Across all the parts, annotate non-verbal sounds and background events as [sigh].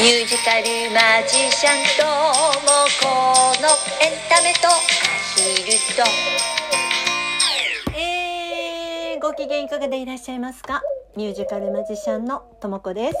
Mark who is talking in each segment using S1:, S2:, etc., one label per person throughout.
S1: ミュージカルマジシャンともこのエンタメとアヒルと。
S2: えー、ご機嫌いかがでいらっしゃいますか？ミュージカルマジシャンのともこです。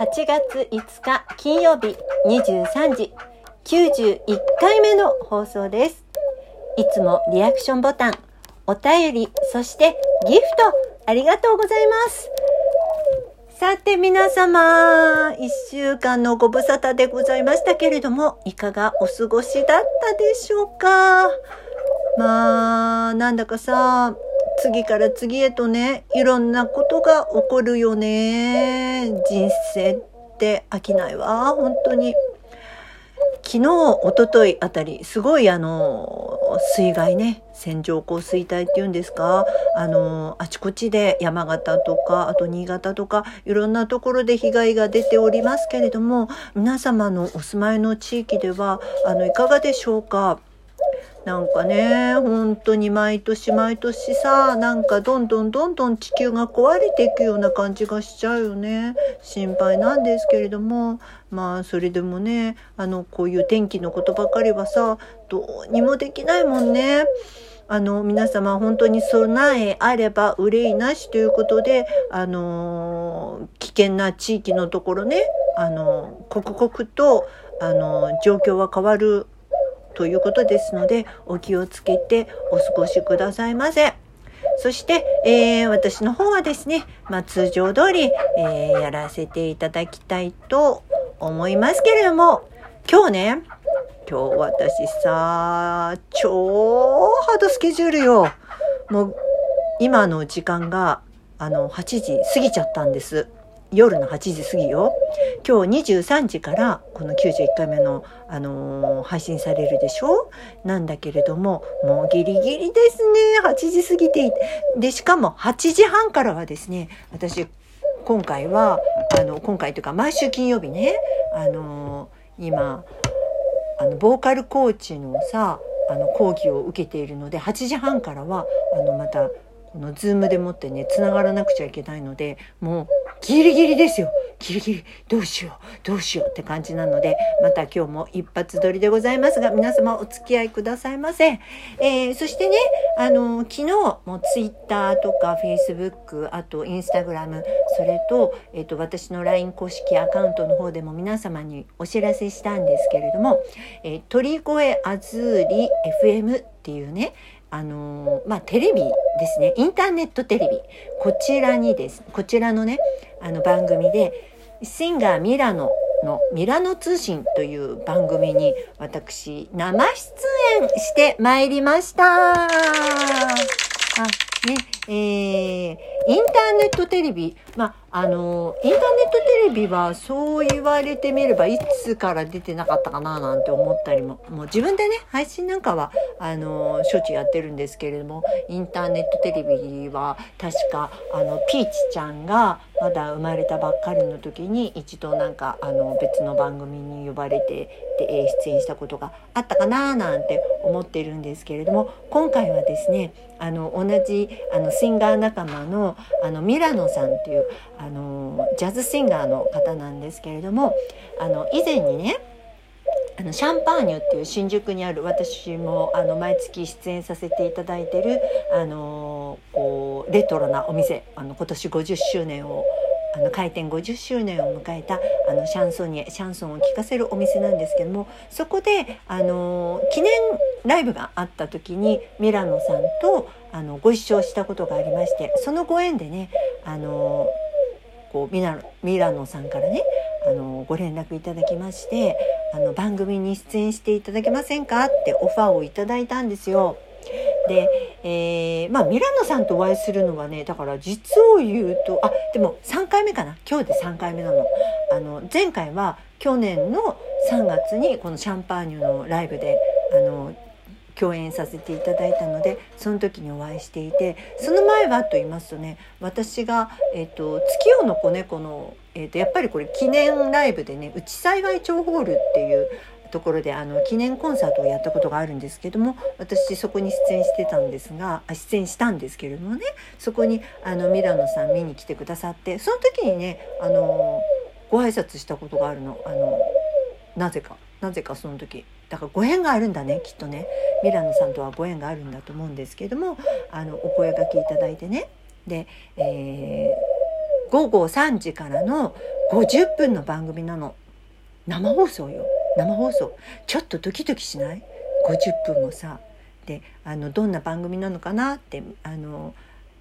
S2: 8月5日金曜日23時。91回目の放送です。いつもリアクションボタンお便りそしてギフトありがとうございます。さて皆様、一週間のご無沙汰でございましたけれども、いかがお過ごしだったでしょうか？まあ、なんだかさ、次から次へとね、いろんなことが起こるよね。人生って飽きないわ、本当に。昨日、おとといあたり、すごいあの、水害ね、線状降水帯っていうんですか、あの、あちこちで山形とか、あと新潟とか、いろんなところで被害が出ておりますけれども、皆様のお住まいの地域では、あの、いかがでしょうか？なんかね、本当に毎年毎年さ、なんかどんどんどんどん地球が壊れていくような感じがしちゃうよね。心配なんですけれども、まあそれでもね、あの、こういう天気のことばかりはさ、どうにもできないもんね。あの、皆様本当に備えあれば憂いなしということで、あの、危険な地域のところね、あの、刻々と、あの、状況は変わるということですので、お気をつけてお過ごしくださいませ。そして、えー、私の方はですね、まあ、通常通り、えー、やらせていただきたいと思いますけれども、今日ね、今日私さ、超ハードスケジュールよ。もう、今の時間が、あの、8時過ぎちゃったんです。夜の8時過ぎよ。今日23時からこの91回目の、あのー、配信されるでしょ？なんだけれども、もうギリギリですね。8時過ぎて。で、しかも8時半からはですね、私、今回は、あの、今回というか毎週金曜日ね、あのー、今、あの、ボーカルコーチのさ、あの、講義を受けているので、8時半からは、あの、また、このズームでもってね、繋がらなくちゃいけないので、もうギリギリですよ。ギリギリ、どうしよう、どうしようって感じなので、また今日も一発撮りでございますが、皆様お付き合いくださいませ。えー、そしてね、あの、昨日もツイッターとかフェイスブック、あとインスタグラム、それと、えっ、ー、と、私の LINE 公式アカウントの方でも皆様にお知らせしたんですけれども、えー、鳥越あずーり FM っていうね、あのまあ、テレビですね。インターネットテレビ。こちらにです。こちらのね、あの番組で、シンガーミラノのミラノ通信という番組に私生出演してまいりました。ね、えー、インターネットテレビ、まあ、あの、インターネットテレビはそう言われてみればいつから出てなかったかななんて思ったりも、もう自分でね、配信なんかは、あの、しょっちゅうやってるんですけれども、インターネットテレビは確か、あの、ピーチちゃんがまだ生まれたばっかりの時に一度なんか、あの、別の番組に呼ばれて、で、出演したことがあったかななんて思ってるんですけれども、今回はですね、あの、同じ、あの、シンガー仲間の、あの、ミラノさんっていう、あのジャズシンガーの方なんですけれどもあの以前にねあのシャンパーニュっていう新宿にある私もあの毎月出演させていただいてるあのこうレトロなお店あの今年50周年をあの開店50周年を迎えたあのシャンソニエシャンソンを聴かせるお店なんですけどもそこであの記念ライブがあった時にミラノさんとあのご一緒したことがありましてそのご縁でねあのこうミラミラノさんからねあのご連絡いただきましてあの番組に出演していただけませんかってオファーをいただいたんですよ。えー、まあミラノさんとお会いするのはねだから実を言うとあでも3回目かな今日で3回目なの。あの前回は去年の3月にこのシャンパーニュのライブであの共演させていただいたのでその時にお会いしていてその前はと言いますとね私が、えーと、月夜の子猫の、えーと、やっぱりこれ記念ライブでね内幸町ホールっていうところであの記念コンサートをやったことがあるんですけども私そこに出演してたんですが出演したんですけれどもねそこにあのミラノさん見に来てくださってその時にねあのご挨拶したことがあるの。あのなぜかなぜかその時。だからご縁があるんだねきっとね。ミラノさんとはご縁があるんだと思うんですけどもあのお声がけいただいてね。で、えー、午後3時からの50分の番組なの。生放送よ。生放送。ちょっとドキドキしない？50分もさ。であのどんな番組なのかなってあの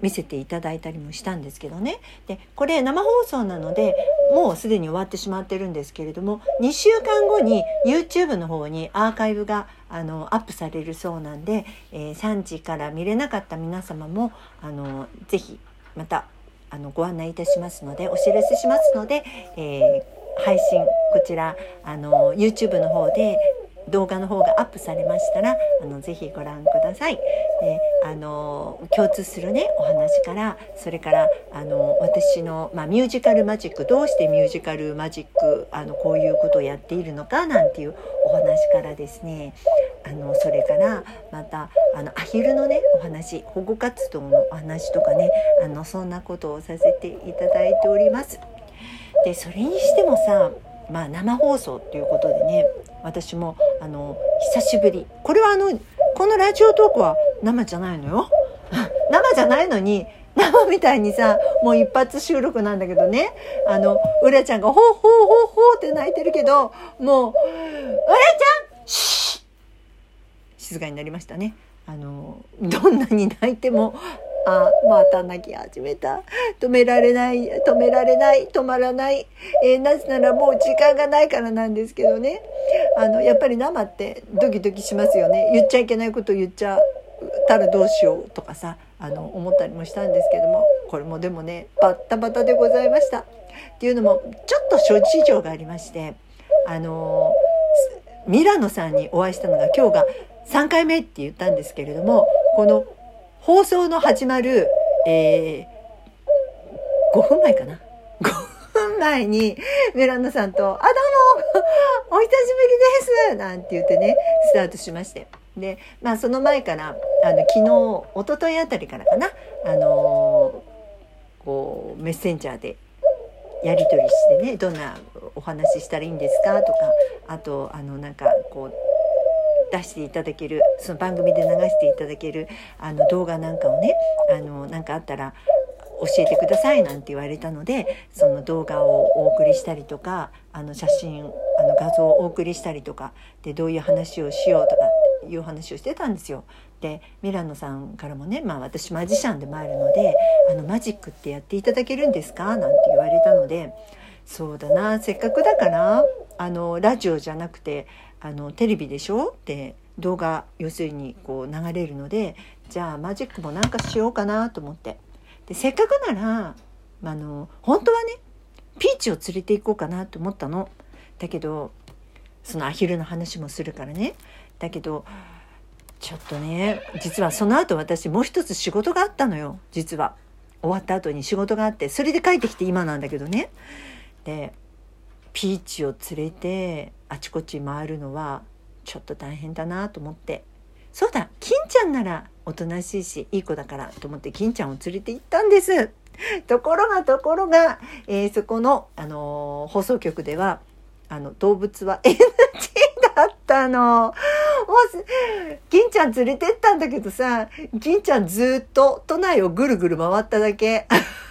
S2: 見せていただいたりもしたんですけどね。でこれ生放送なのでもうすでに終わってしまってるんですけれども2週間後に YouTube の方にアーカイブがあのアップされるそうなんで、えー、3時から見れなかった皆様もあのぜひまたあのご案内いたしますのでお知らせしますので、えー、配信こちらあの YouTube の方で動画の方がアップされましたらあのぜひご覧ください。であの共通するねお話からそれからあの私の、まあ、ミュージカルマジックどうしてミュージカルマジックあのこういうことをやっているのかなんていうお話からですねあのそれからまたあのアヒルのねお話保護活動のお話とかねあのそんなことをさせていただいております。でそれにしてもさまあ生放送っていうことでね私もあの久しぶりこれはあのこのラジオトークは生じゃないのよ [laughs] 生じゃないのに生みたいにさもう一発収録なんだけどねあのうらちゃんが「ほうほうほうほう」って泣いてるけどもう「うらちゃん!」静かになりましたね。あのどんなに泣いてもあまた泣き始めた。止められない止められない止まらない、えー、なぜならもう時間がないからなんですけどね。あのやっぱり生ってドキドキしますよね。言っちゃいけないこと言っちゃったらどうしようとかさあの思ったりもしたんですけども。これもでもねバッタバタでございました。っていうのもちょっと諸事情がありましてあのミラノさんにお会いしたのが今日が3回目って言ったんですけれどもこの放送の始まる、えー、5分前かな？5分前に、メランナさんと、あ、どうもお久しぶりですなんて言ってね、スタートしまして。で、まあその前から、あの、昨日、おとといあたりからかな、あのー、こう、メッセンジャーでやり取りしてね、どんなお話ししたらいいんですか？とか、あと、あの、なんか、こう、出していただけるその番組で流していただけるあの動画なんかをねあのなんかあったら教えてくださいなんて言われたのでその動画をお送りしたりとかあの写真あの画像をお送りしたりとかでどういう話をしようとかっていう話をしてたんですよ。でミラノさんからもね、まあ、私マジシャンでもあるので「あのマジックってやっていただけるんですか?」なんて言われたのでそうだなせっかくだからあのラジオじゃなくてあのテレビでしょ？って動画要するにこう流れるのでじゃあマジックもなんかしようかなと思って。でせっかくならあの本当はねピーチを連れて行こうかなと思ったの。だけどそのアヒルの話もするからね。だけどちょっとね実はその後私もう一つ仕事があったのよ。実は。終わった後に仕事があってそれで帰ってきて今なんだけどね。でピーチを連れてあちこち回るのはちょっと大変だなと思ってそうだ金ちゃんならおとなしいしいい子だからと思って金ちゃんを連れて行ったんです。ところがところが、えー、そこの、あのー、放送局ではあの動物は NG だったの。金ちゃん連れてったんだけどさ、金ちゃんずっと都内をぐるぐる回っただけ。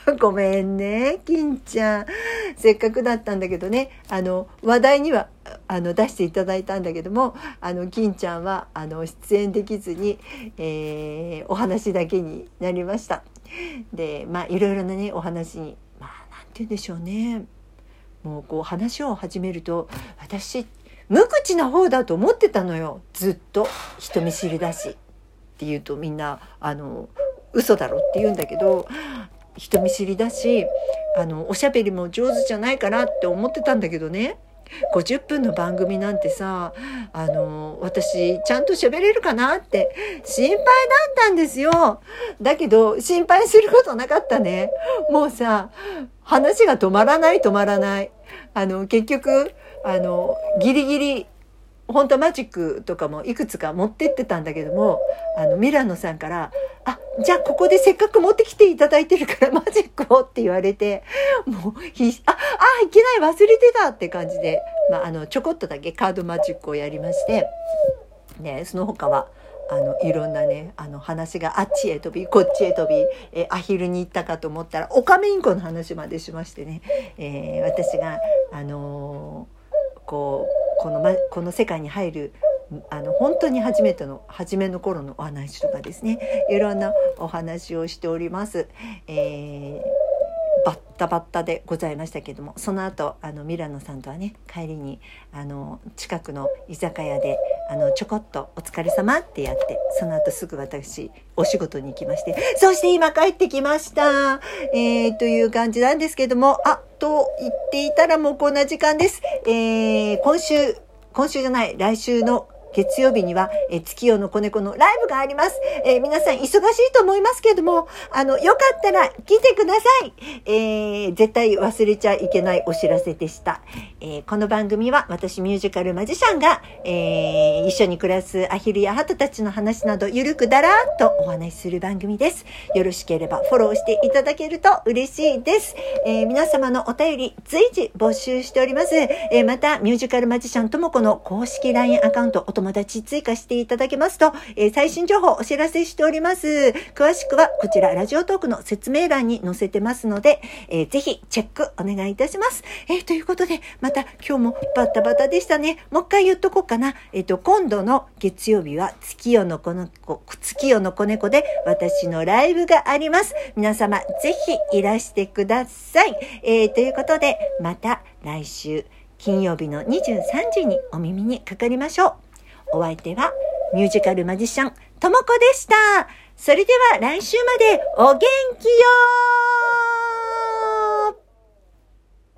S2: [laughs] ごめんね、金ちゃん。せっかくだったんだけどね、あの、話題には、あの、出していただいたんだけども、あの、金ちゃんは、あの、出演できずに、えー、お話だけになりました。で、まあ、いろいろなね、お話に、まあ、なんて言うんでしょうね。もう、こう、話を始めると、私っ、無口な方だと思ってたのよ。ずっと。人見知りだし。って言うとみんな、あの、嘘だろって言うんだけど、人見知りだしあのおしゃべりも上手じゃないかなって思ってたんだけどね50分の番組なんてさあの私ちゃんと喋れるかなって心配だったんですよだけど心配することなかったねもうさ話が止まらない止まらないあの結局あのギリギリ本当マジックとかもいくつか持ってってたんだけどもあのミラノさんから「あじゃあここでせっかく持ってきていただいてるからマジックをって言われて、もう必死、あ、あ、いけない忘れてたって感じで、まあ、あの、ちょこっとだけカードマジックをやりまして、ね、その他は、あのいろんなねあの話があっちへ飛びこっちへ飛び、えアヒルに行ったかと思ったらオカメインコの話までしましてね、えー、私が、あのー、こうこの,、ま、この世界に入るあの本当に初めての初めの頃のお話とかですねいろんなお話をしております。えーバッタバッタでございましたけどもその後あのミラノさんとはね帰りにあの近くの居酒屋であのちょこっと「お疲れ様ってやってその後すぐ私お仕事に行きましてそして今帰ってきました、えー、という感じなんですけどもあと言っていたらもうこんな時間です。えー、今週今週じゃない来週の月曜日には、え月夜の子猫のライブがあります。えー、皆さん忙しいと思いますけども、あの、よかったら来てください。えー、絶対忘れちゃいけないお知らせでした。えー、この番組は私ミュージカルマジシャンが、え一緒に暮らすアヒルやハトたちの話などゆるくだらーっとお話しする番組です。よろしければフォローしていただけると嬉しいです。え皆様のお便り随時募集しております。えまた、ミュージカルマジシャンともこの公式 LINE アカウントお友達追加していただけますと、え、最新情報お知らせしております。詳しくはこちらラジオトークの説明欄に載せてますので、えー、ぜひチェックお願いいたします。え、ということで、また今日もバタバタでしたね。もう一回言っとこうかな。えっ、と、今度の月曜日は月夜の子の子、月夜の子猫で私のライブがあります。皆様ぜひいらしてください。えー、ということで、また来週金曜日の23時にお耳にかかりましょう。お相手はミュージカルマジシャン、ともこでした。それでは来週までお元気よ